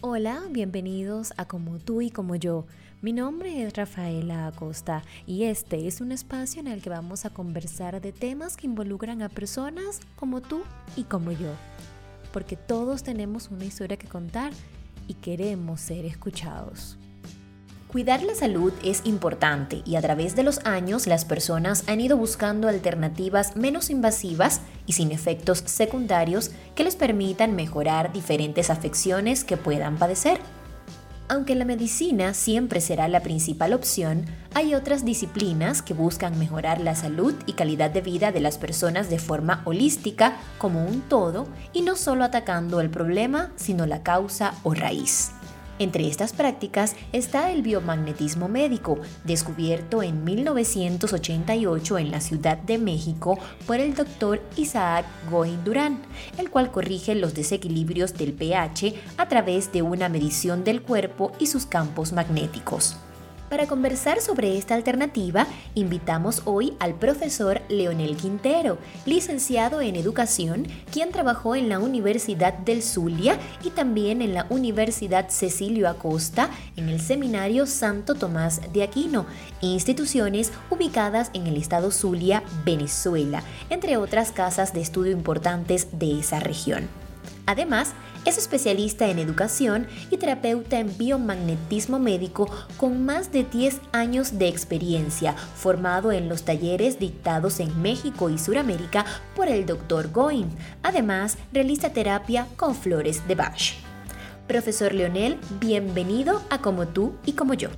Hola, bienvenidos a Como tú y como yo. Mi nombre es Rafaela Acosta y este es un espacio en el que vamos a conversar de temas que involucran a personas como tú y como yo. Porque todos tenemos una historia que contar y queremos ser escuchados. Cuidar la salud es importante y a través de los años las personas han ido buscando alternativas menos invasivas y sin efectos secundarios que les permitan mejorar diferentes afecciones que puedan padecer. Aunque la medicina siempre será la principal opción, hay otras disciplinas que buscan mejorar la salud y calidad de vida de las personas de forma holística como un todo y no solo atacando el problema, sino la causa o raíz. Entre estas prácticas está el biomagnetismo médico, descubierto en 1988 en la Ciudad de México por el doctor Isaac Goin Durán, el cual corrige los desequilibrios del pH a través de una medición del cuerpo y sus campos magnéticos. Para conversar sobre esta alternativa, invitamos hoy al profesor Leonel Quintero, licenciado en educación, quien trabajó en la Universidad del Zulia y también en la Universidad Cecilio Acosta en el Seminario Santo Tomás de Aquino, instituciones ubicadas en el estado Zulia, Venezuela, entre otras casas de estudio importantes de esa región. Además, es especialista en educación y terapeuta en biomagnetismo médico con más de 10 años de experiencia, formado en los talleres dictados en México y Sudamérica por el Dr. Goin. Además, realiza terapia con flores de Bach. Profesor Leonel, bienvenido a Como tú y como yo.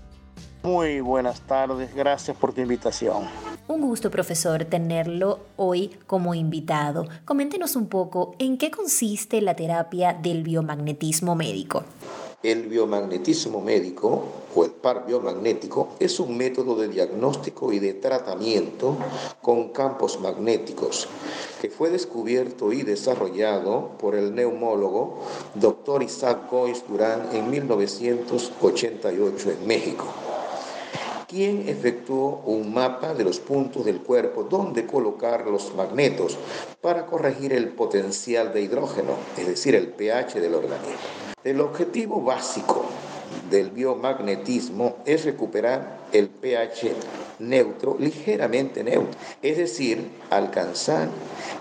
Muy buenas tardes, gracias por tu invitación. Un gusto, profesor, tenerlo hoy como invitado. Coméntenos un poco en qué consiste la terapia del biomagnetismo médico. El biomagnetismo médico o el par biomagnético es un método de diagnóstico y de tratamiento con campos magnéticos que fue descubierto y desarrollado por el neumólogo Dr. Isaac Goins Durán en 1988 en México quien efectuó un mapa de los puntos del cuerpo donde colocar los magnetos para corregir el potencial de hidrógeno, es decir, el pH del organismo. El objetivo básico del biomagnetismo es recuperar el pH neutro, ligeramente neutro, es decir, alcanzar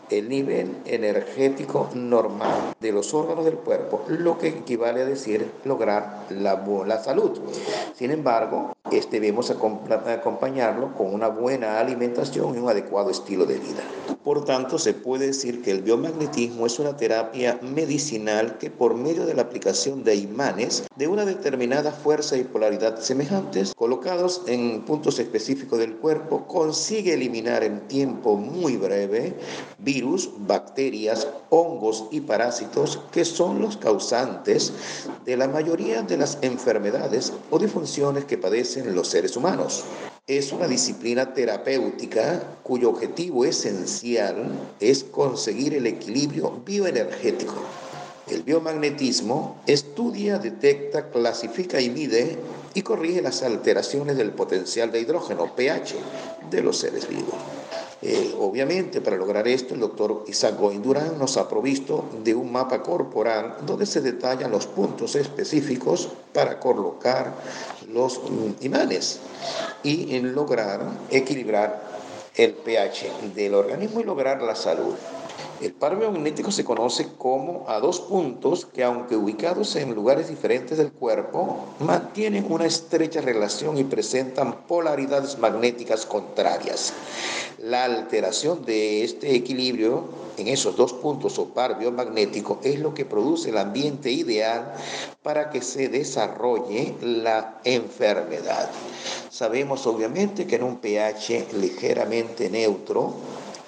el nivel energético normal de los órganos del cuerpo, lo que equivale a decir lograr la, la salud. Sin embargo, este debemos acompañarlo con una buena alimentación y un adecuado estilo de vida. Por tanto, se puede decir que el biomagnetismo es una terapia medicinal que por medio de la aplicación de imanes de una determinada fuerza y polaridad semejantes, colocados en puntos específicos del cuerpo, consigue eliminar en tiempo muy breve virus, bacterias, hongos y parásitos que son los causantes de la mayoría de las enfermedades o disfunciones que padecen los seres humanos es una disciplina terapéutica cuyo objetivo esencial es conseguir el equilibrio bioenergético. El biomagnetismo estudia, detecta, clasifica y mide y corrige las alteraciones del potencial de hidrógeno, pH, de los seres vivos. Eh, obviamente, para lograr esto, el doctor Isaac Goin Durán nos ha provisto de un mapa corporal donde se detallan los puntos específicos para colocar los mm, imanes y lograr equilibrar el pH del organismo y lograr la salud. El par biomagnético se conoce como a dos puntos que aunque ubicados en lugares diferentes del cuerpo, mantienen una estrecha relación y presentan polaridades magnéticas contrarias. La alteración de este equilibrio en esos dos puntos o par biomagnético es lo que produce el ambiente ideal para que se desarrolle la enfermedad. Sabemos obviamente que en un pH ligeramente neutro,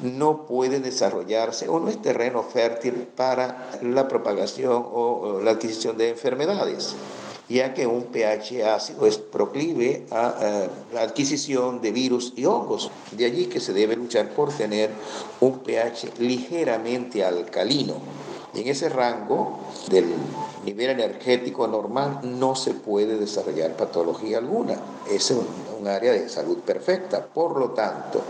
no puede desarrollarse o no es terreno fértil para la propagación o la adquisición de enfermedades ya que un pH ácido es proclive a, la adquisición de virus y hongos. De allí que se debe luchar por tener un pH ligeramente alcalino. En ese rango del nivel energético normal no se puede desarrollar patología alguna. Es un área de salud perfecta. Por lo tanto,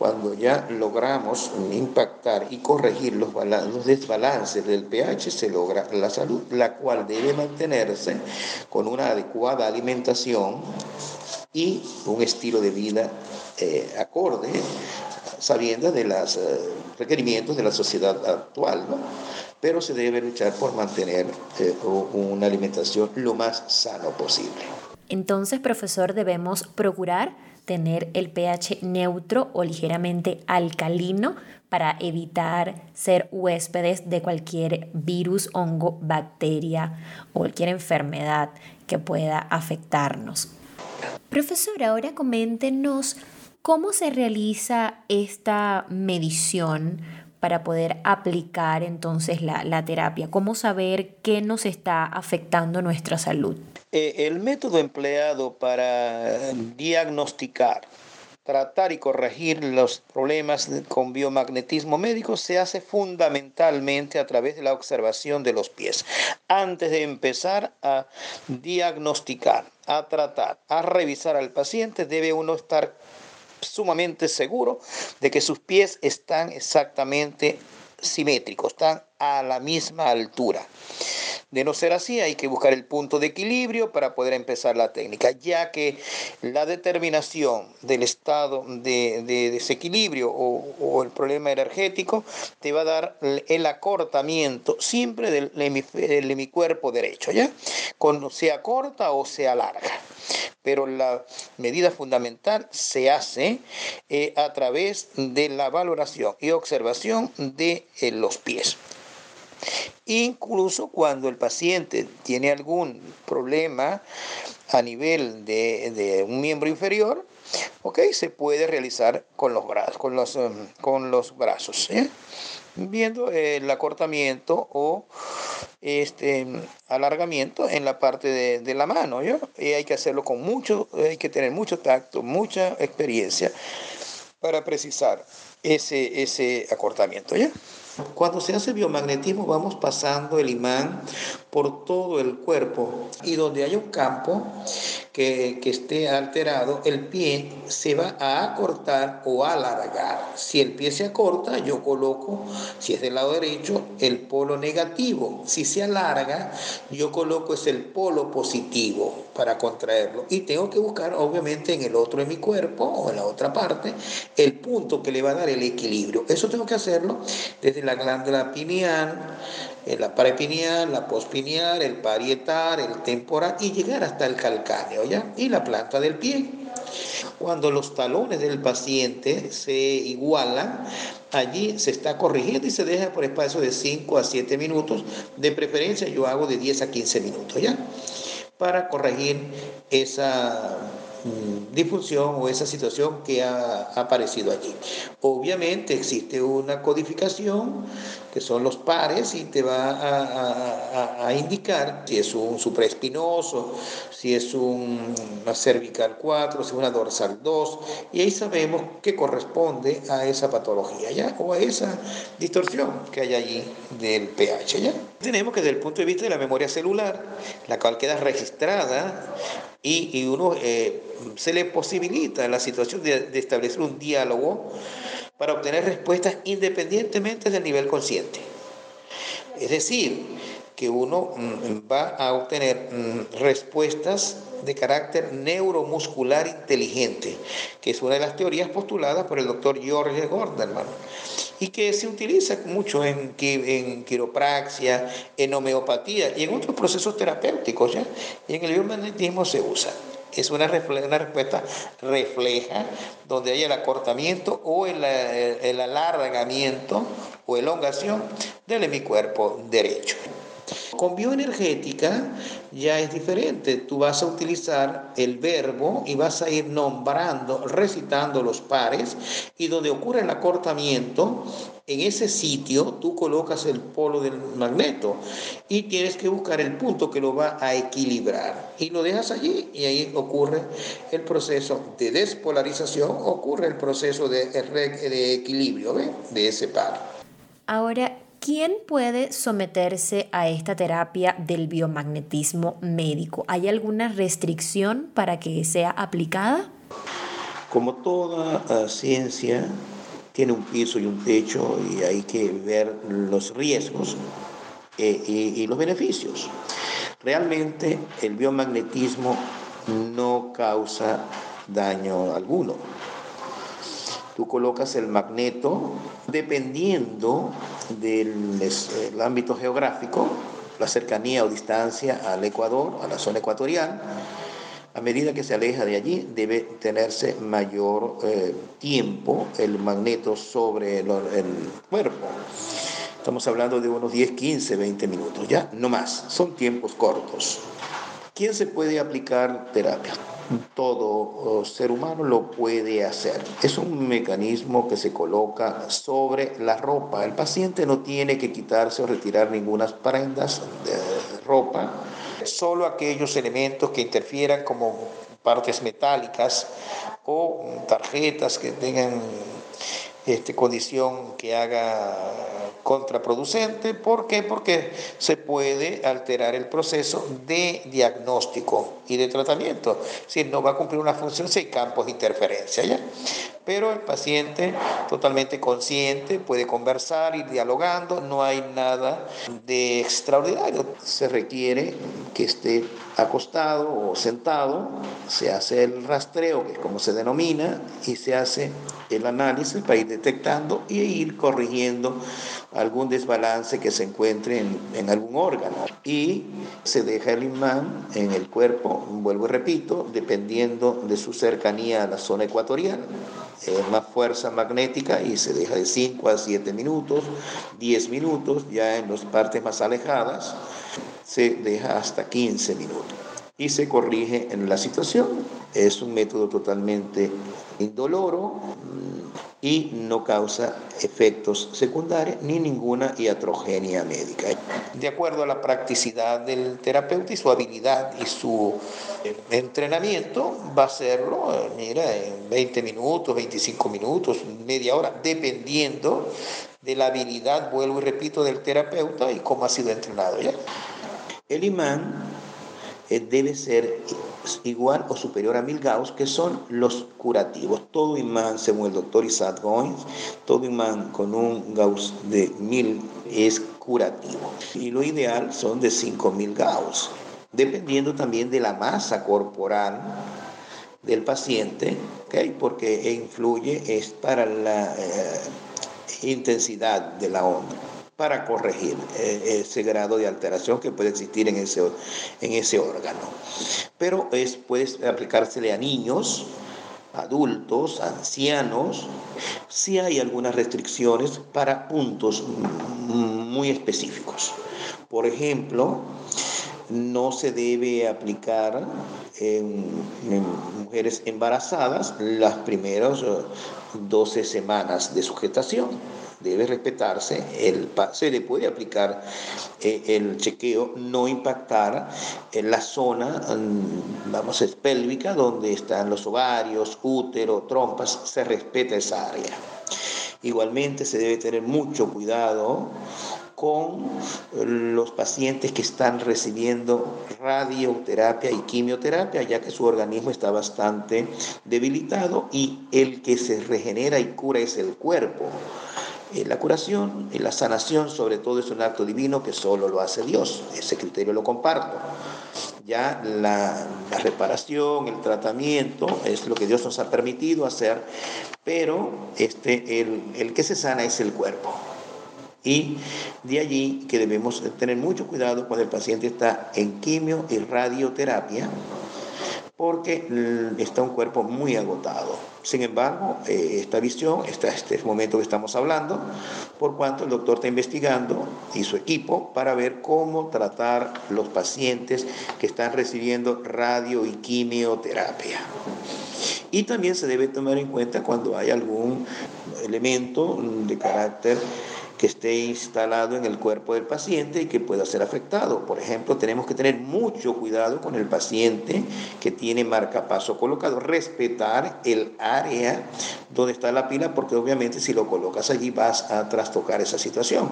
cuando ya logramos impactar y corregir los, los desbalances del pH, se logra la salud, la cual debe mantenerse con una adecuada alimentación y un estilo de vida eh, acorde, sabiendo de los eh, requerimientos de la sociedad actual, ¿no? pero se debe luchar por mantener eh, una alimentación lo más sano posible. Entonces, profesor, debemos procurar tener el pH neutro o ligeramente alcalino para evitar ser huéspedes de cualquier virus, hongo, bacteria o cualquier enfermedad que pueda afectarnos. Profesor, ahora coméntenos cómo se realiza esta medición para poder aplicar entonces la, terapia? ¿Cómo saber qué nos está afectando nuestra salud? Eh, el método empleado para diagnosticar, tratar y corregir los problemas con biomagnetismo médico se hace fundamentalmente a través de la observación de los pies. Antes de empezar a diagnosticar, a tratar, a revisar al paciente, debe uno estar sumamente seguro de que sus pies están exactamente simétricos, están a la misma altura. De no ser así, hay que buscar el punto de equilibrio para poder empezar la técnica, ya que la determinación del estado de, desequilibrio o, el problema energético te va a dar el acortamiento siempre del, hemicuerpo derecho, ¿ya? Con, sea corta o sea larga pero la medida fundamental se hace eh, a través de la valoración y observación de eh, los pies. Incluso cuando el paciente tiene algún problema a nivel de, un miembro inferior, se puede realizar con los brazos, con los, um, con los brazos, viendo el acortamiento o este alargamiento en la parte de, la mano. Y hay que hacerlo con mucho, hay que tener mucho tacto, mucha experiencia para precisar ese, ese acortamiento. ¿ya? Cuando se hace biomagnetismo vamos pasando el imán por todo el cuerpo y donde haya un campo que, esté alterado, el pie se va a acortar o alargar. Si el pie se acorta, yo coloco, si es del lado derecho, el polo negativo. Si se alarga, yo coloco es el polo positivo para contraerlo. Y tengo que buscar, obviamente, en el otro de mi cuerpo o en la otra parte, el punto que le va a dar el equilibrio. Eso tengo que hacerlo desde la glándula pineal, la parapineal, la pospineal, el parietal, el temporal y llegar hasta el calcáneo, ¿ya? Y la planta del pie. Cuando los talones del paciente se igualan, allí se está corrigiendo y se deja por espacio de 5 a 7 minutos. De preferencia yo hago de 10 a 15 minutos, ¿ya? Para corregir esa Mm, difusión o esa situación que ha, aparecido allí. Obviamente existe una codificación que son los pares y te va a, indicar si es un supraespinoso, si es un, una cervical 4, si es una dorsal 2 y ahí sabemos qué corresponde a esa patología ¿ya? o a esa distorsión que hay allí del pH. ¿ya? Tenemos que desde el punto de vista de la memoria celular, la cual queda registrada y, uno eh, se le posibilita la situación de, establecer un diálogo para obtener respuestas independientemente del nivel consciente. Es decir, que uno mm, va a obtener mm, respuestas de carácter neuromuscular inteligente, que es una de las teorías postuladas por el doctor George Gordon y que se utiliza mucho en, en quiropraxia, en homeopatía y en otros procesos terapéuticos, ¿ya? y en el biomagnetismo se usa. Es una, una respuesta refleja donde hay el acortamiento o el, el alargamiento o elongación del hemicuerpo derecho. Con bioenergética ya es diferente. Tú vas a utilizar el verbo y vas a ir nombrando, recitando los pares y donde ocurre el acortamiento, en ese sitio tú colocas el polo del magneto y tienes que buscar el punto que lo va a equilibrar y lo dejas allí y ahí ocurre el proceso de despolarización, ocurre el proceso de, de equilibrio de ese par. Ahora, ¿Quién puede someterse a esta terapia del biomagnetismo médico? ¿Hay alguna restricción para que sea aplicada? Como toda uh, ciencia, tiene un piso y un techo y hay que ver los riesgos eh, y, los beneficios. Realmente el biomagnetismo no causa daño alguno. Tú colocas el magneto dependiendo del el ámbito geográfico, la cercanía o distancia al Ecuador, a la zona ecuatorial. A medida que se aleja de allí, debe tenerse mayor eh, tiempo el magneto sobre el, el cuerpo. Estamos hablando de unos 10, 15, 20 minutos, ya, no más, son tiempos cortos. ¿Quién se puede aplicar terapia? todo ser humano lo puede hacer. Es un mecanismo que se coloca sobre la ropa. El paciente no tiene que quitarse o retirar ninguna prendas de ropa, solo aquellos elementos que interfieran como partes metálicas o tarjetas que tengan este, condición que haga contraproducente. ¿Por qué? Porque se puede alterar el proceso de diagnóstico y de tratamiento. Si no va a cumplir una función si hay campos de interferencia. ¿ya? Pero el paciente totalmente consciente puede conversar, ir dialogando, no hay nada de extraordinario. Se requiere que esté acostado o sentado, se hace el rastreo, que es como se denomina, y se hace el análisis para ir detectando y ir corrigiendo algún desbalance que se encuentre en, en, algún órgano. Y se deja el imán en el cuerpo, vuelvo y repito, dependiendo de su cercanía a la zona ecuatorial. Eh, más fuerza magnética y se deja de 5 a 7 minutos, 10 minutos, ya en las partes más alejadas se deja hasta 15 minutos y se corrige en la situación. Es un método totalmente indoloro mm, y no causa efectos secundarios ni ninguna iatrogenia médica. De acuerdo a la practicidad del terapeuta y su habilidad y su eh, entrenamiento, va a hacerlo, mira, en 20 minutos, 25 minutos, media hora, dependiendo de la habilidad, vuelvo y repito, del terapeuta y cómo ha sido entrenado. ¿ya? El imán eh, debe ser igual o superior a mil gauss, que son los curativos. Todo imán, según el doctor Isaac Goins, todo imán con un gauss de mil es curativo. Y lo ideal son de 5000 gauss, dependiendo también de la masa corporal del paciente, porque influye es para la eh, intensidad de la onda para corregir eh, ese grado de alteración que puede existir en ese, en ese órgano. Pero es, puede aplicársele a niños, adultos, ancianos, si hay algunas restricciones para puntos muy específicos. Por ejemplo, no se debe aplicar en, en, mujeres embarazadas las primeras 12 semanas de sugestación debe respetarse, el, se le puede aplicar eh, el chequeo, no impactar en la zona, mm, vamos, es pélvica, donde están los ovarios, útero, trompas, se respeta esa área. Igualmente se debe tener mucho cuidado con los pacientes que están recibiendo radioterapia y quimioterapia, ya que su organismo está bastante debilitado y el que se regenera y cura es el cuerpo. Eh, la curación y la sanación sobre todo es un acto divino que solo lo hace Dios. Ese criterio lo comparto. Ya la, la, reparación, el tratamiento es lo que Dios nos ha permitido hacer, pero este, el, el que se sana es el cuerpo. Y de allí que debemos tener mucho cuidado cuando el paciente está en quimio y radioterapia, porque está un cuerpo muy agotado. Sin embargo, eh, esta visión, este momento que estamos hablando, por cuanto el doctor está investigando y su equipo para ver cómo tratar los pacientes que están recibiendo radio y quimioterapia. Y también se debe tomar en cuenta cuando hay algún elemento de carácter que esté instalado en el cuerpo del paciente y que pueda ser afectado. Por ejemplo, tenemos que tener mucho cuidado con el paciente que tiene marcapaso colocado, respetar el área donde está la pila, porque obviamente si lo colocas allí vas a trastocar esa situación.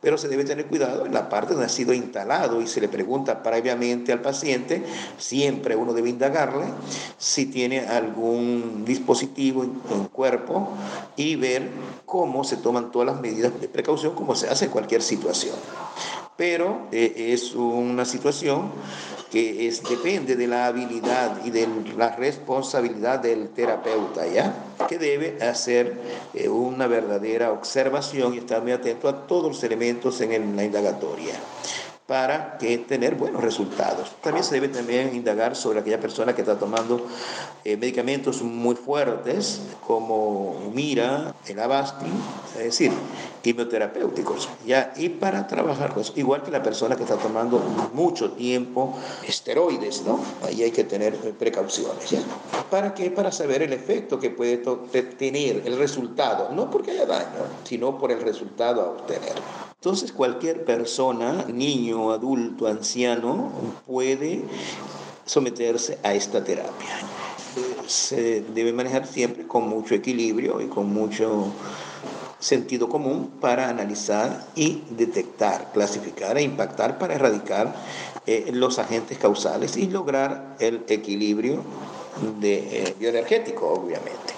Pero se debe tener cuidado en la parte donde ha sido instalado y se le pregunta previamente al paciente, siempre uno debe indagarle si tiene algún dispositivo en el cuerpo y ver cómo se toman todas las medidas de precaución como se hace en cualquier situación. Pero eh, es una situación que es, depende de la habilidad y de la responsabilidad del terapeuta, ¿ya? Que debe hacer eh, una verdadera observación y estar muy atento a todos los elementos en la indagatoria para que tener buenos resultados. También se debe también indagar sobre aquella persona que está tomando eh, medicamentos muy fuertes como Mira, el Avastin, es decir, quimioterapéuticos, ¿ya? y para trabajar con eso, igual que la persona que está tomando mucho tiempo esteroides, ¿no? Ahí hay que tener precauciones, ¿ya? ¿Para qué? Para saber el efecto que puede tener, el resultado, no porque haya daño, sino por el resultado a obtener. Entonces cualquier persona, niño, adulto, anciano, puede someterse a esta terapia. Se debe manejar siempre con mucho equilibrio y con mucho sentido común para analizar y detectar, clasificar e impactar para erradicar eh, los agentes causales y lograr el equilibrio eh, bioenergético, obviamente.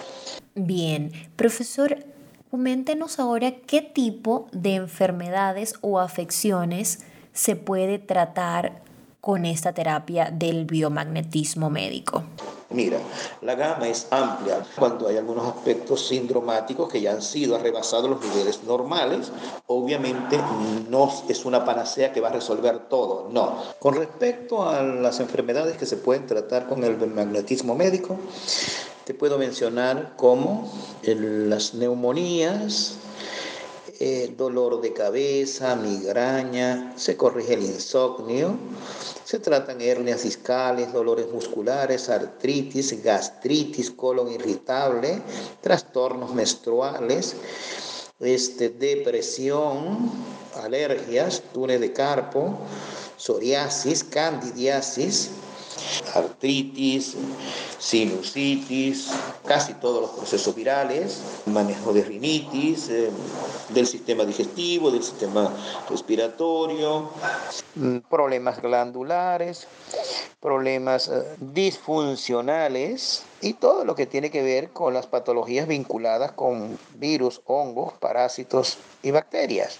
Bien, profesor, Coméntenos ahora qué tipo de enfermedades o afecciones se puede tratar con esta terapia del biomagnetismo médico. Mira, la gama es amplia cuando hay algunos aspectos sindromáticos que ya han sido rebasados los niveles normales. Obviamente no es una panacea que va a resolver todo, no. Con respecto a las enfermedades que se pueden tratar con el magnetismo médico, te puedo mencionar como las neumonías, dolor de cabeza, migraña, se corrige el insomnio, se tratan hernias discales, dolores musculares, artritis, gastritis, colon irritable, trastornos menstruales, este, depresión, alergias, túnel de carpo, psoriasis, candidiasis, artritis, sinusitis, casi todos los procesos virales, manejo de rinitis, eh, del sistema digestivo, del sistema respiratorio, problemas glandulares, problemas eh, disfuncionales y todo lo que tiene que ver con las patologías vinculadas con virus, hongos, parásitos y bacterias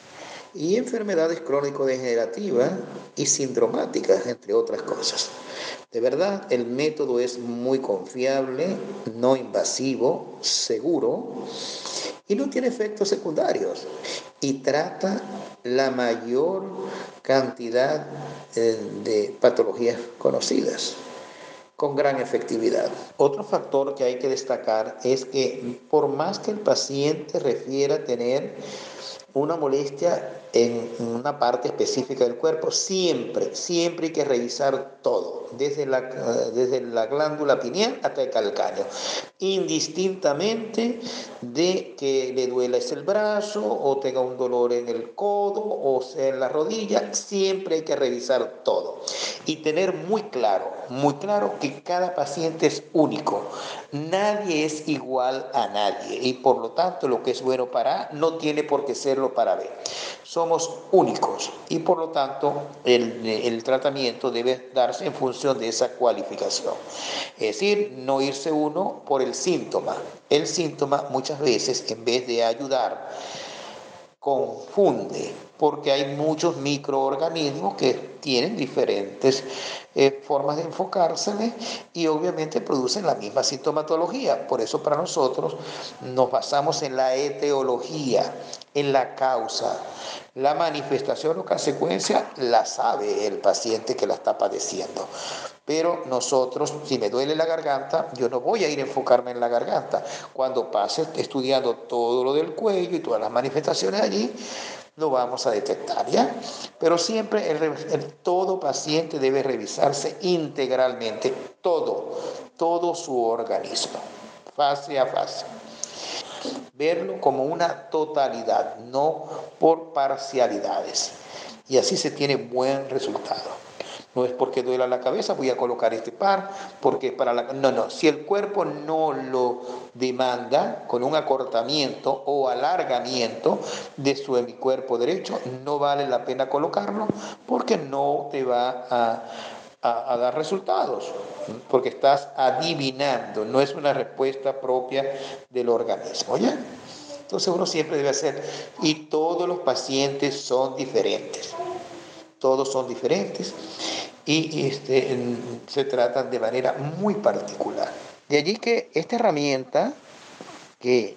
y enfermedades crónico-degenerativas y sindromáticas, entre otras cosas. De verdad, el método es muy confiable, no invasivo, seguro y no tiene efectos secundarios y trata la mayor cantidad eh, de patologías conocidas con gran efectividad. Otro factor que hay que destacar es que por más que el paciente refiera tener una molestia en una parte específica del cuerpo, siempre, siempre hay que revisar todo, desde la, desde la glándula pineal hasta el calcáneo, indistintamente de que le duela el brazo o tenga un dolor en el codo o sea en la rodilla, siempre hay que revisar todo y tener muy claro, muy claro que cada paciente es único, nadie es igual a nadie y por lo tanto lo que es bueno para A no tiene por qué serlo para B somos únicos y por lo tanto el, tratamiento debe darse en función de esa cualificación. Es decir, no irse uno por el síntoma. El síntoma muchas veces en vez de ayudar confunde porque hay muchos microorganismos que tienen diferentes eh, formas de enfocarse y obviamente producen la misma sintomatología. Por eso para nosotros nos basamos en la etiología, en la causa. La manifestación o consecuencia la sabe el paciente que la está padeciendo. Pero nosotros, si me duele la garganta, yo no voy a ir a enfocarme en la garganta. Cuando pase estudiando todo lo del cuello y todas las manifestaciones allí, lo vamos a detectar, ¿ya? Pero siempre el, todo paciente debe revisarse integralmente, todo, todo su organismo, fase a fase. verlo como una totalidad, no por parcialidades. Y así se tiene buen resultado. No es porque duela la cabeza, voy a colocar este par, porque es para la... No, no, si el cuerpo no lo demanda con un acortamiento o alargamiento de su hemicuerpo derecho, no vale la pena colocarlo porque no te va a, a, dar resultados, porque estás adivinando, no es una respuesta propia del organismo, ¿ya? Entonces uno siempre debe hacer, y todos los pacientes son diferentes, todos son diferentes y este, se tratan de manera muy particular. De allí que esta herramienta que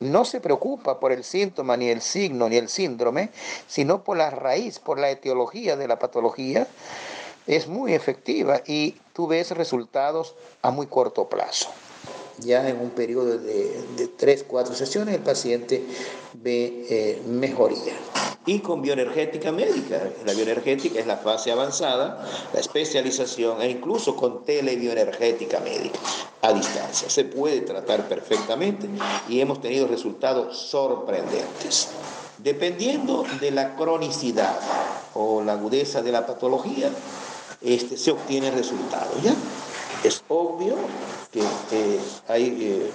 no se preocupa por el síntoma, ni el signo, ni el síndrome, sino por la raíz, por la etiología de la patología, es muy efectiva y tú ves resultados a muy corto plazo. Ya en un periodo de, de 3, 4 sesiones el paciente ve eh, mejoría y con bioenergética médica. La bioenergética es la fase avanzada, la especialización e incluso con telebioenergética médica a distancia. Se puede tratar perfectamente y hemos tenido resultados sorprendentes. Dependiendo de la cronicidad o la agudeza de la patología, este, se obtiene resultado. ¿ya? Es obvio que eh, hay eh,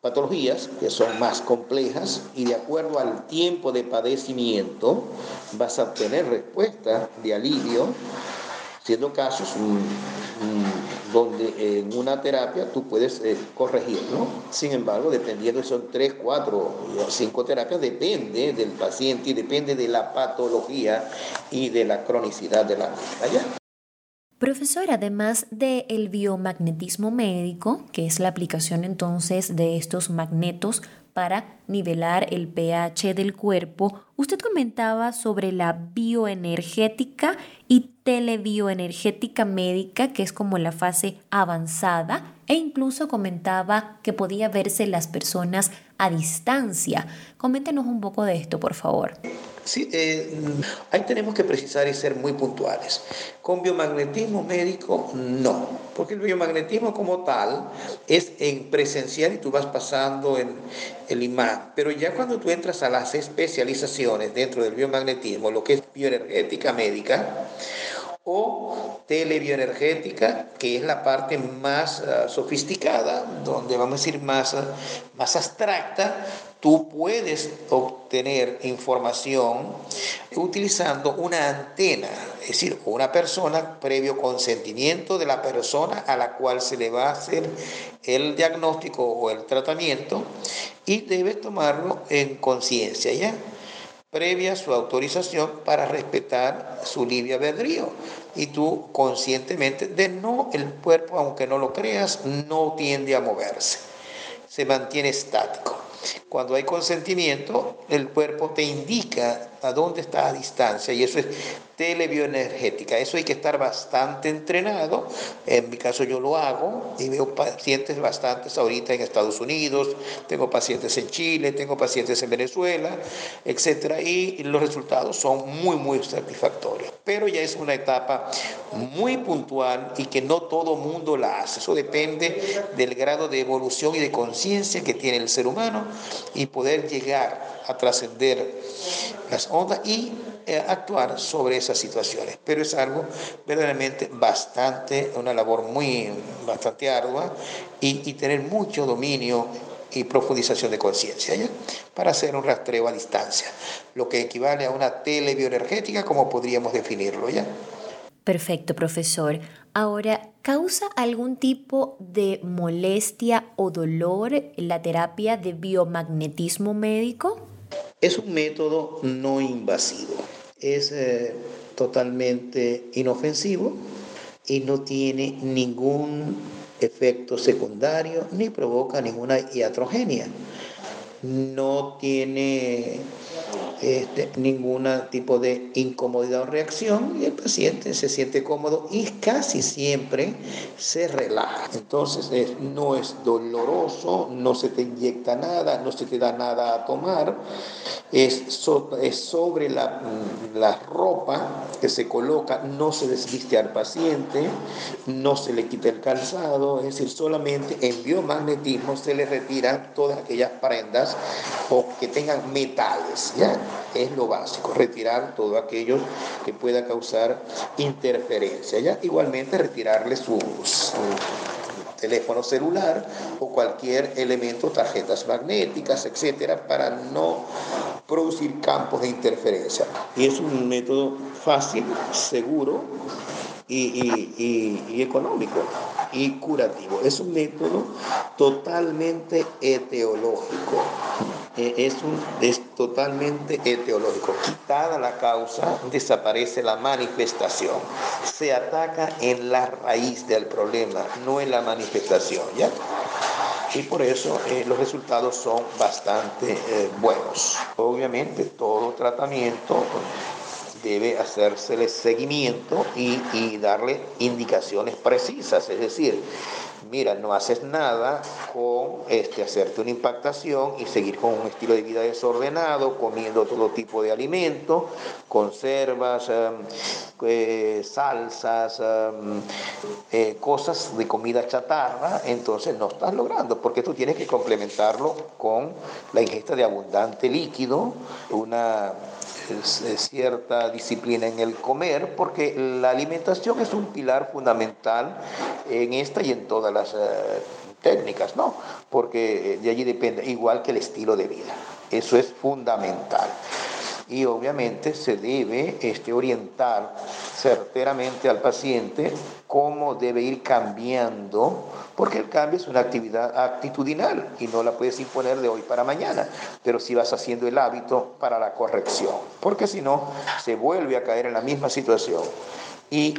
patologías que son más complejas y de acuerdo al tiempo de padecimiento vas a obtener respuesta de alivio, siendo casos mm, mm, donde en una terapia tú puedes eh, corregirlo. Sin embargo, dependiendo son tres, cuatro o cinco terapias, depende del paciente y depende de la patología y de la cronicidad de la misma. Profesor, además del biomagnetismo médico, que es la aplicación entonces de estos magnetos para nivelar el pH del cuerpo, usted comentaba sobre la bioenergética y telebioenergética médica, que es como la fase avanzada, e incluso comentaba que podía verse las personas a distancia. Coméntenos un poco de esto, por favor. Sí, eh, ahí tenemos que precisar y ser muy puntuales. Con biomagnetismo médico, no, porque el biomagnetismo como tal es en presencial y tú vas pasando en el imán, pero ya cuando tú entras a las especializaciones dentro del biomagnetismo, lo que es bioenergética médica, o telebioenergética, que es la parte más ah, sofisticada, donde vamos a decir más, más abstracta, tú puedes obtener información utilizando una antena, es decir, una persona previo consentimiento de la persona a la cual se le va a hacer el diagnóstico o el tratamiento y debe tomarlo en conciencia, ¿ya? Previa su autorización para respetar su libre albedrío. Y tú conscientemente, de no, el cuerpo, aunque no lo creas, no tiende a moverse, se mantiene estático. Cuando hay consentimiento, el cuerpo te indica a dónde está a distancia y eso es telebioenergética. Eso hay que estar bastante entrenado. En mi caso yo lo hago y veo pacientes bastantes ahorita en Estados Unidos, tengo pacientes en Chile, tengo pacientes en Venezuela, etc. Y los resultados son muy, muy satisfactorios. Pero ya es una etapa muy puntual y que no todo mundo la hace. Eso depende del grado de evolución y de conciencia que tiene el ser humano y poder llegar a trascender las ondas y eh, actuar sobre esas situaciones. Pero es algo verdaderamente bastante, una labor muy, bastante ardua y, tener mucho dominio y profundización de conciencia para hacer un rastreo a distancia, lo que equivale a una telebioenergética, como podríamos definirlo ya. Perfecto, profesor. Ahora, ¿causa algún tipo de molestia o dolor la terapia de biomagnetismo médico? Es un método no invasivo, es eh, totalmente inofensivo y no tiene ningún efecto secundario ni provoca ninguna iatrogenia. No tiene este, ningún tipo de incomodidad o reacción y el paciente se siente cómodo y casi siempre se relaja. Entonces no es doloroso, no se te inyecta nada, no se te da nada a tomar, es, sobre la, ropa que se coloca, no se desviste al paciente, no se le quita el calzado, es decir, solamente en biomagnetismo se le retiran todas aquellas prendas o que tengan metales. Es lo básico, retirar todo aquello que pueda causar interferencia, ¿ya? Igualmente retirarle su, teléfono celular o cualquier elemento, tarjetas magnéticas, etcétera, para no producir campos de interferencia. Y es un método fácil, seguro y, económico y curativo. Es un método totalmente etiológico. Eh, es, un, es totalmente etiológico. Quitada la causa, desaparece la manifestación. Se ataca en la raíz del problema, no en la manifestación. ¿ya? y por eso eh, los resultados son bastante eh, buenos. Obviamente todo tratamiento debe hacérsele seguimiento y, y darle indicaciones precisas, es decir, mira, no haces nada con este, hacerte una impactación y seguir con un estilo de vida desordenado, comiendo todo tipo de alimentos, conservas, em, eh, salsas, em, eh, cosas de comida chatarra, entonces no estás logrando, porque tú tienes que complementarlo con la ingesta de abundante líquido, una cierta disciplina en el comer, porque la alimentación es un pilar fundamental en esta y en todas las eh, técnicas, ¿no? Porque de allí depende, igual que el estilo de vida. Eso es fundamental y obviamente se debe este, orientar certeramente al paciente cómo debe ir cambiando, porque el cambio es una actividad actitudinal y no la puedes imponer de hoy para mañana, pero si vas haciendo el hábito para la corrección, porque si no, se vuelve a caer en la misma situación y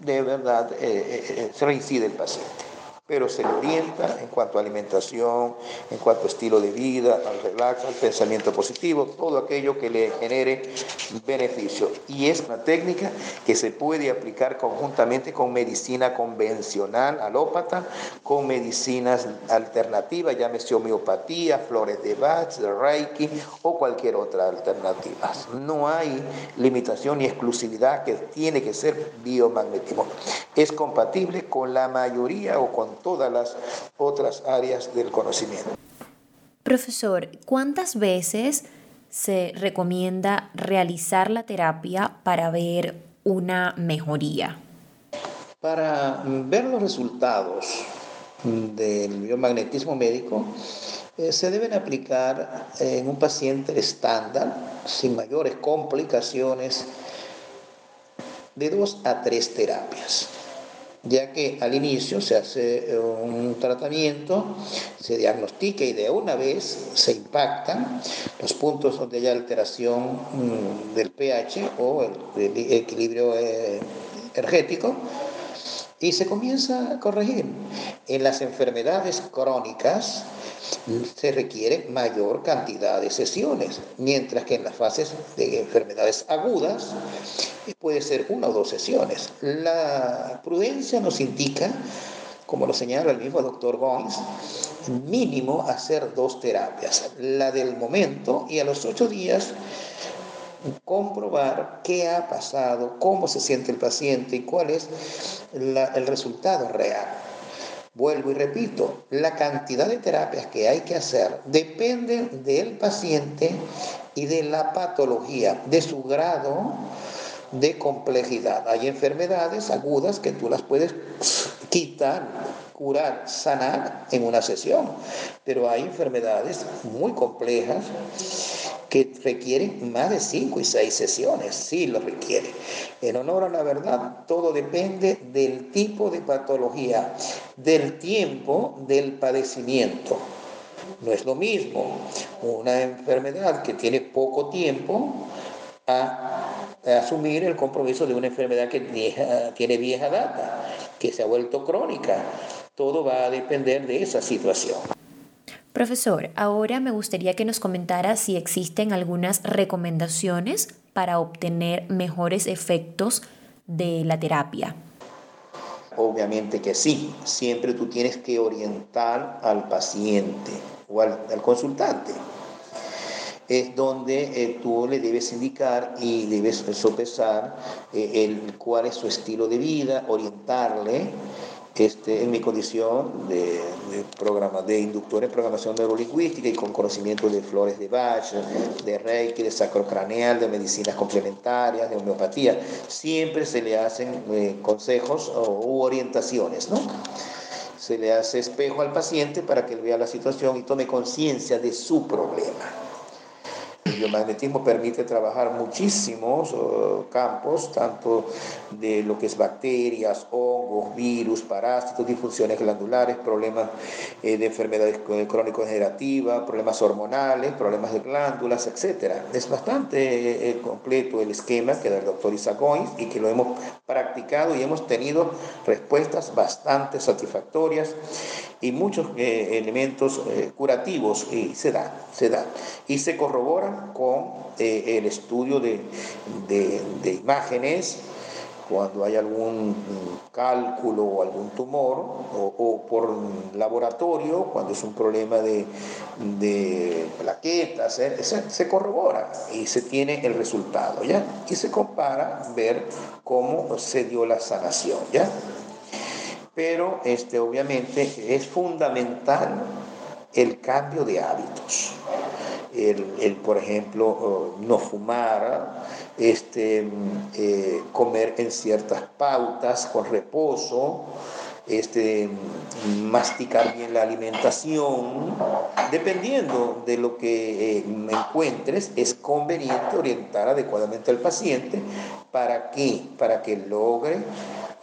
de verdad eh, eh, eh, se reincide el paciente pero se le orienta en cuanto a alimentación, en cuanto a estilo de vida, al relax, al pensamiento positivo, todo aquello que le genere beneficio. Y es una técnica que se puede aplicar conjuntamente con medicina convencional, alópata, con medicinas alternativas, llámese homeopatía, flores de Bach, Reiki o cualquier otra alternativa. No hay limitación ni exclusividad que tiene que ser biomagnetismo. Es compatible con la mayoría o con todas las otras áreas del conocimiento. Profesor, ¿cuántas veces se recomienda realizar la terapia para ver una mejoría? Para ver los resultados del biomagnetismo médico, eh, se deben aplicar en un paciente estándar, sin mayores complicaciones, de dos a tres terapias ya que al inicio se hace eh, un tratamiento, se diagnostica y de una vez se impactan los puntos donde hay alteración mm, del pH o el, equilibrio eh, energético y se comienza a corregir. En las enfermedades crónicas, se requiere mayor cantidad de sesiones, mientras que en las fases de enfermedades agudas puede ser una o dos sesiones. La prudencia nos indica, como lo señala el mismo doctor Goins, mínimo hacer dos terapias, la del momento y a los ocho días comprobar qué ha pasado, cómo se siente el paciente y cuál es el resultado real. Vuelvo y repito, la cantidad de terapias que hay que hacer depende del paciente y de la patología, de su grado de complejidad. Hay enfermedades agudas que tú las puedes quitar, curar, sanar en una sesión, pero hay enfermedades muy complejas que requieren más de cinco y seis sesiones, sí lo requiere. En honor a la verdad, todo depende del tipo de patología, del tiempo del padecimiento. No es lo mismo una enfermedad que tiene poco tiempo a, asumir el compromiso de una enfermedad que tiene vieja data, que se ha vuelto crónica. Todo va a depender de esa situación. Profesor, ahora me gustaría que nos comentara si existen algunas recomendaciones para obtener mejores efectos de la terapia. Obviamente que sí, siempre tú tienes que orientar al paciente o al, consultante. Es donde eh, tú le debes indicar y debes sopesar eh, el, cuál es su estilo de vida, orientarle este, en mi condición de, programa, de inductor en programación neurolingüística y con conocimiento de flores de Bach, de Reiki, de sacrocraneal, de medicinas complementarias, de homeopatía, siempre se le hacen eh, consejos u orientaciones, ¿no? Se le hace espejo al paciente para que él vea la situación y tome conciencia de su problema. El biomagnetismo permite trabajar muchísimos eh, campos, tanto de lo que es bacterias, hongos, virus, parásitos, disfunciones glandulares, problemas eh, de enfermedades crónico-degenerativas, problemas hormonales, problemas de glándulas, etc. Es bastante eh, completo el esquema que da el doctor Isaac y que lo hemos practicado y hemos tenido respuestas bastante satisfactorias y muchos elementos curativos y se da, se da. Y se corroboran con eh, el estudio de, imágenes cuando hay algún cálculo o algún tumor, o, por laboratorio, cuando es un problema de, plaquetas, ¿eh? se, corrobora y se tiene el resultado, ¿ya? Y se compara ver cómo se dio la sanación, ¿ya? Pero este, obviamente es fundamental el cambio de hábitos. El, por ejemplo, no fumar, este, eh, comer en ciertas pautas con reposo, este, masticar bien la alimentación, dependiendo de lo que eh, encuentres, es conveniente orientar adecuadamente al paciente para que, para que logre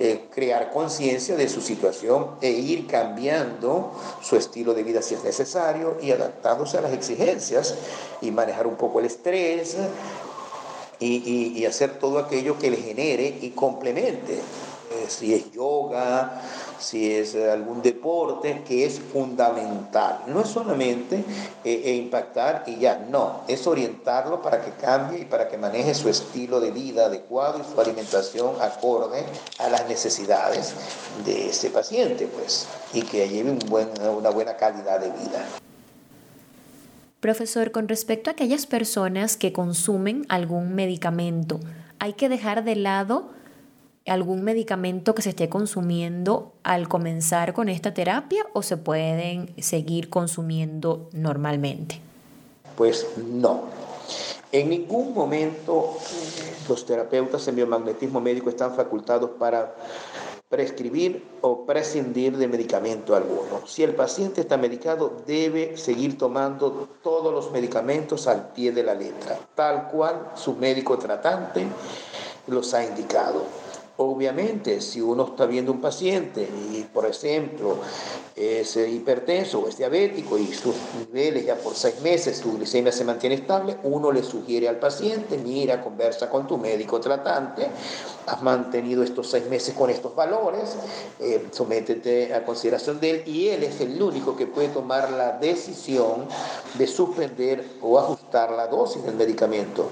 eh, crear conciencia de su situación e ir cambiando su estilo de vida si es necesario y adaptándose a las exigencias y manejar un poco el estrés y, y hacer todo aquello que le genere y complemente. Eh, si es yoga, si es algún deporte, que es fundamental. No es solamente eh, e impactar y ya, no, es orientarlo para que cambie y para que maneje su estilo de vida adecuado y su alimentación acorde a las necesidades de ese paciente, pues, y que lleve una buena calidad de vida. Profesor, con respecto a aquellas personas que consumen algún medicamento, hay que dejar de lado algún medicamento que se esté consumiendo al comenzar con esta terapia o se pueden seguir consumiendo normalmente? Pues no. En ningún momento los terapeutas en biomagnetismo médico están facultados para prescribir o prescindir de medicamento alguno. Si el paciente está medicado, debe seguir tomando todos los medicamentos al pie de la letra, tal cual su médico tratante los ha indicado. Obviamente, si uno está viendo un paciente y, por ejemplo, es hipertenso o es diabético y sus niveles ya por seis meses, su glicemia se mantiene estable, uno le sugiere al paciente, mira, conversa con tu médico tratante, has mantenido estos seis meses con estos valores, eh, sométete a consideración de él y él es el único que puede tomar la decisión de suspender o ajustar la dosis del medicamento.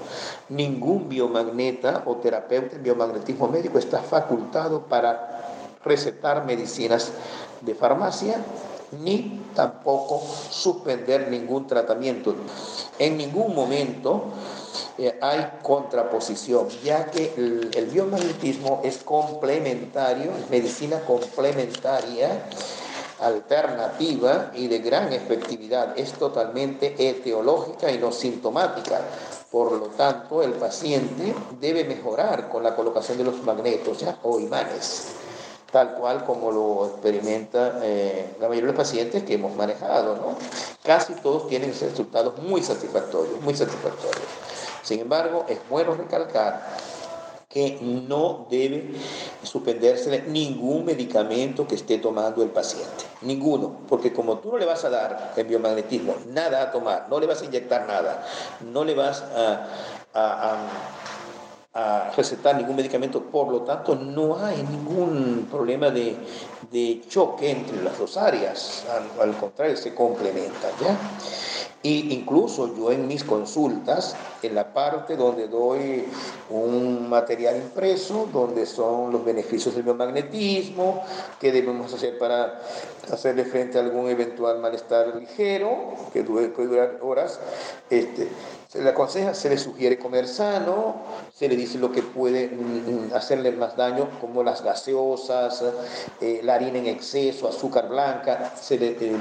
Ningún biomagneta o terapeuta en biomagnetismo médico está facultado para recetar medicinas de farmacia ni tampoco suspender ningún tratamiento. En ningún momento eh, hay contraposición, ya que el, biomagnetismo es complementario, es medicina complementaria, alternativa y de gran efectividad. Es totalmente etiológica y no sintomática. Por lo tanto, el paciente debe mejorar con la colocación de los magnetos o imanes tal cual como lo experimenta eh, la mayoría de los pacientes que hemos manejado. ¿no? Casi todos tienen resultados muy satisfactorios, muy satisfactorios. Sin embargo, es bueno recalcar que no debe suspenderse ningún medicamento que esté tomando el paciente. Ninguno, porque como tú no le vas a dar en biomagnetismo nada a tomar, no le vas a inyectar nada, no le vas a recetar ningún medicamento, por lo tanto no hay ningún problema de, de choque entre las dos áreas, al, al contrario, se complementan. ¿ya? Y incluso yo en mis consultas, en la parte donde doy un material impreso, donde son los beneficios del biomagnetismo, qué debemos hacer para hacerle frente a algún eventual malestar ligero, que puede durar horas, este, se le aconseja, se le sugiere comer sano, se le dice lo que puede mm, mm, hacerle más daño, como las gaseosas, eh, la harina en exceso, azúcar blanca, se le eh,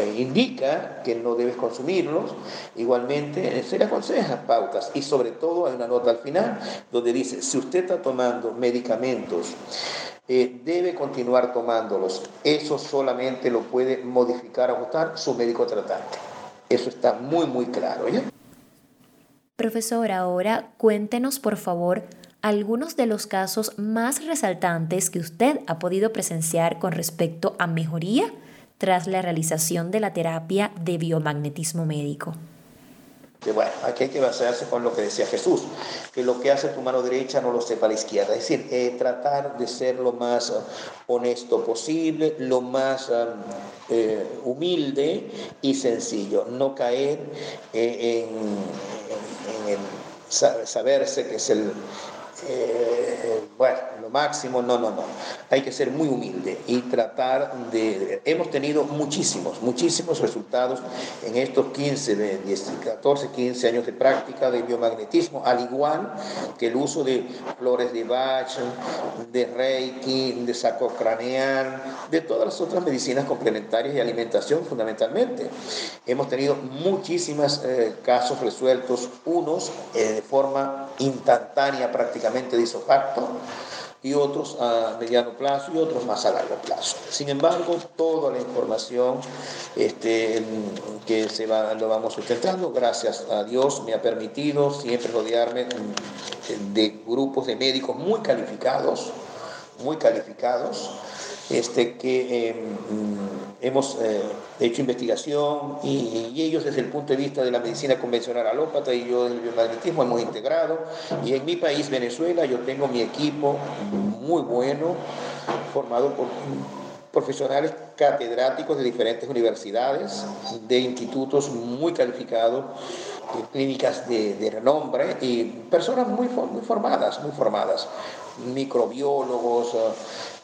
eh, indica que no debes consumirlos. Igualmente, se le aconseja pautas y sobre todo hay una nota al final donde dice, si usted está tomando medicamentos, debe continuar tomándolos. Eso solamente lo puede modificar, ajustar su médico tratante. Eso está muy, muy claro. ¿ya? Profesor, ahora cuéntenos por favor algunos de los casos más resaltantes que usted ha podido presenciar con respecto a mejoría tras la realización de la terapia de biomagnetismo médico. Que bueno, aquí hay que basarse con lo que decía Jesús, que lo que hace tu mano derecha no lo sepa la izquierda. Es decir, eh, tratar de ser lo más uh, honesto posible, lo más eh, humilde y sencillo. No caer eh, en en el saberse que es el, eh, bueno, lo máximo, no, no, no. Hay que ser muy humilde y tratar de... Hemos tenido muchísimos, muchísimos resultados en estos 15, de 10, 14, 15 años de práctica de biomagnetismo, al igual que el uso de flores de Bach, de Reiki, de saco craneal, de todas las otras medicinas complementarias y alimentación fundamentalmente. Hemos tenido muchísimos eh, casos resueltos, unos eh, de forma instantánea prácticamente de isopacto, y otros a mediano plazo y otros más a largo plazo. Sin embargo, toda la información este, que se va, lo vamos sustentando, gracias a Dios, me ha permitido siempre rodearme de grupos de médicos muy calificados, muy calificados, este, que em, hemos eh, hecho investigación y, ellos desde el punto de vista de la medicina convencional alópata y yo del biomagnetismo hemos integrado. Y en mi país, Venezuela, yo tengo mi equipo muy bueno, formado por profesionales catedráticos de diferentes universidades, de institutos muy calificados, de clínicas de, renombre y personas muy formadas, muy formadas, microbiólogos,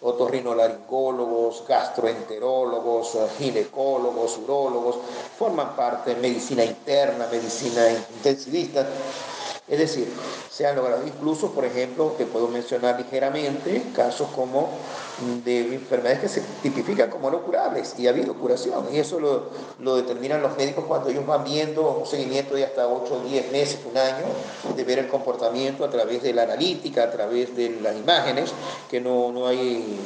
otorrinolaringólogos, gastroenterólogos, ginecólogos, urólogos, forman parte de medicina interna, medicina intensivista. Es decir, se han logrado incluso, por ejemplo, que puedo mencionar ligeramente, casos como de enfermedades que se tipifican como no curables y ha habido curación. Y eso lo, lo determinan los médicos cuando ellos van viendo un seguimiento de hasta 8, 10 meses, un año, de ver el comportamiento a través de la analítica, a través de las imágenes, que no, no hay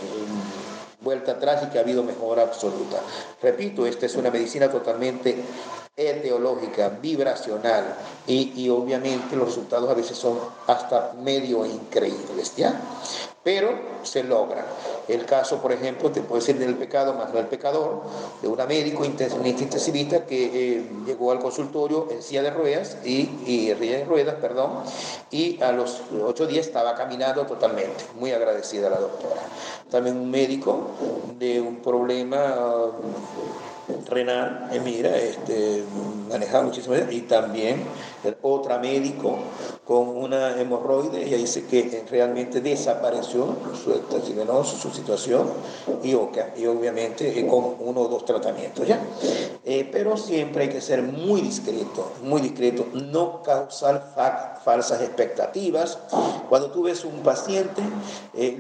vuelta atrás y que ha habido mejora absoluta. Repito, esta es una medicina totalmente teológica, vibracional y, y, obviamente los resultados a veces son hasta medio increíbles, ¿ya? Pero se logra. El caso, por ejemplo, te puede ser del pecado más no el pecador, de una médico intensivista que eh, llegó al consultorio en silla de ruedas y, y de ruedas, perdón, y a los ocho días estaba caminando totalmente. Muy agradecida la doctora. También un médico de un problema renal, eh, mira, este, manejaba muchísimo y también otra médico con una hemorroide, ella dice que realmente desapareció su, su situación y, obviamente eh, con uno o dos tratamientos, ¿ya? Eh, pero siempre hay que ser muy discreto, muy discreto, no causar falsas expectativas. Cuando tú ves un paciente,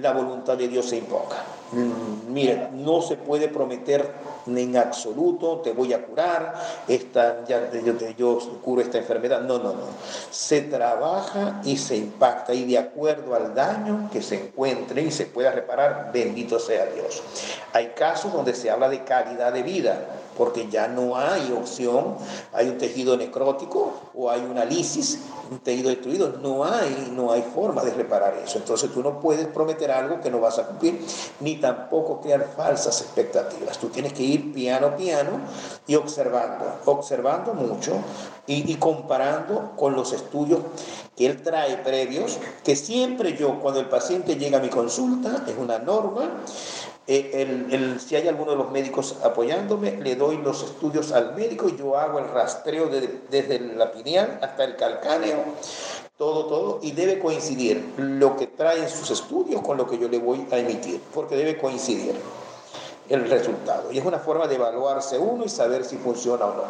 la voluntad de Dios se invoca. Mm, mire, no se puede prometer en absoluto, te voy a curar, esta, ya, yo, yo curo esta enfermedad. No, no, no. Se trabaja y se impacta y de acuerdo al daño que se encuentre y se pueda reparar, bendito sea Dios. Hay casos donde se habla de calidad de vida, porque ya no hay opción, hay un tejido necrótico o hay una lisis un tejido destruido. No hay, no hay forma de reparar eso. Entonces tú no puedes prometer algo que no vas a cumplir, ni tampoco crear falsas expectativas. Tú tienes que ir piano piano y observando, observando mucho y, y comparando con los estudios que él trae previos, que siempre yo, cuando el paciente llega a mi consulta, es una norma, eh, el, si hay alguno de los médicos apoyándome, le doy los estudios al médico y yo hago el rastreo desde la pineal hasta el calcáneo, todo, todo, y debe coincidir lo que trae en sus estudios con lo que yo le voy a emitir, porque debe coincidir el resultado. Y es una forma de evaluarse uno y saber si funciona o no.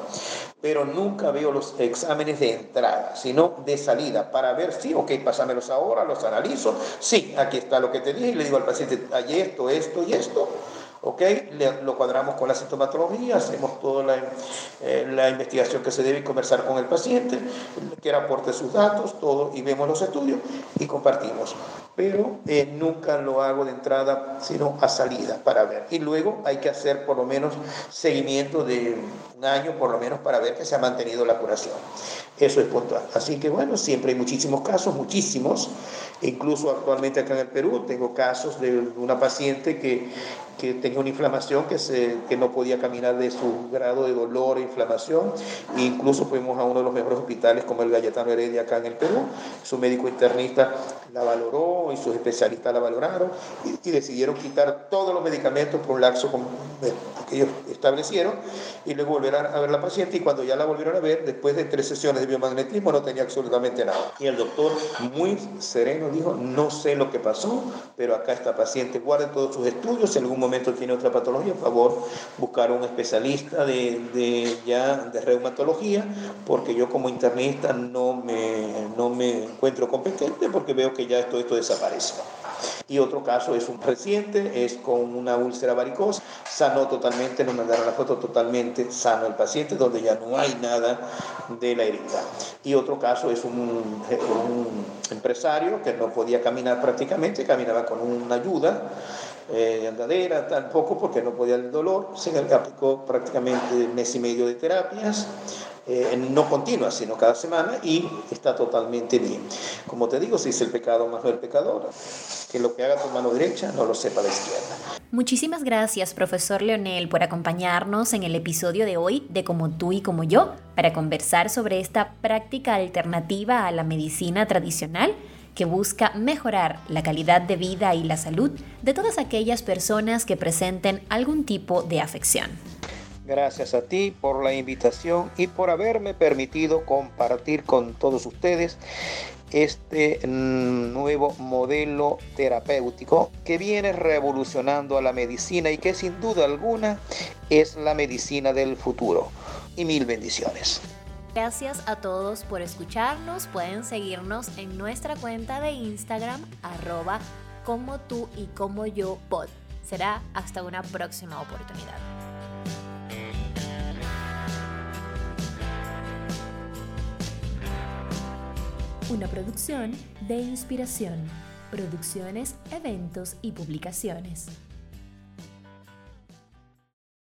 Pero nunca veo los exámenes de entrada, sino de salida, para ver si, ok, pásamelos ahora, los analizo. Sí, aquí está lo que te dije y le digo al paciente, hay esto, esto y esto. ¿Ok? lo cuadramos con la sintomatología, hacemos toda la, eh, la, investigación que se debe conversar con el paciente, que aporte sus datos, todo, y vemos los estudios y compartimos. Pero eh, nunca lo hago de entrada, sino a salida para ver. Y luego hay que hacer por lo menos seguimiento de un año, por lo menos, para ver que se ha mantenido la curación. Eso es puntual. Así que bueno, siempre hay muchísimos casos, muchísimos. Incluso actualmente acá en el Perú tengo casos de una paciente que que tenía una inflamación que, se, que no podía caminar de su grado de dolor e inflamación. E incluso fuimos a uno de los mejores hospitales como el Galletano Heredia acá en el Perú. Su médico internista la valoró y sus especialistas la valoraron y, decidieron quitar todos los medicamentos por un lapso que ellos establecieron y luego volvieron a ver la paciente y cuando ya la volvieron a ver, después de tres sesiones de biomagnetismo, no tenía absolutamente nada. Y el doctor muy sereno dijo, no sé lo que pasó, pero acá esta paciente guarde todos sus estudios, en algún momento tiene otra patología, por favor, buscar un especialista de, de ya de reumatología, porque yo como internista no me, no me encuentro competente porque veo que ya todo esto desaparece. Y otro caso es un reciente, es con una úlcera varicosa, sanó totalmente, nos mandaron la foto totalmente sano el paciente, donde ya no hay nada de la herida. Y otro caso es un, un empresario que no podía caminar prácticamente, caminaba con una ayuda eh, de andadera, tampoco porque no podía el dolor, se aplicó prácticamente mes y medio de terapias, eh, no continuas, sino cada semana, y está totalmente bien. Como te digo, si es el pecado más no el pecador, que lo que haga tu mano derecha no lo sepa la izquierda. Muchísimas gracias, profesor Leonel, por acompañarnos en el episodio de hoy de Como tú y como yo, para conversar sobre esta práctica alternativa a la medicina tradicional que busca mejorar la calidad de vida y la salud de todas aquellas personas que presenten algún tipo de afección. Gracias a ti por la invitación y por haberme permitido compartir con todos ustedes este nuevo modelo terapéutico que viene revolucionando a la medicina y que sin duda alguna es la medicina del futuro. Y mil bendiciones. Gracias a todos por escucharnos. Pueden seguirnos en nuestra cuenta de Instagram, arroba como tú y como yo pod. Será hasta una próxima oportunidad. Una producción de inspiración. Producciones, eventos y publicaciones.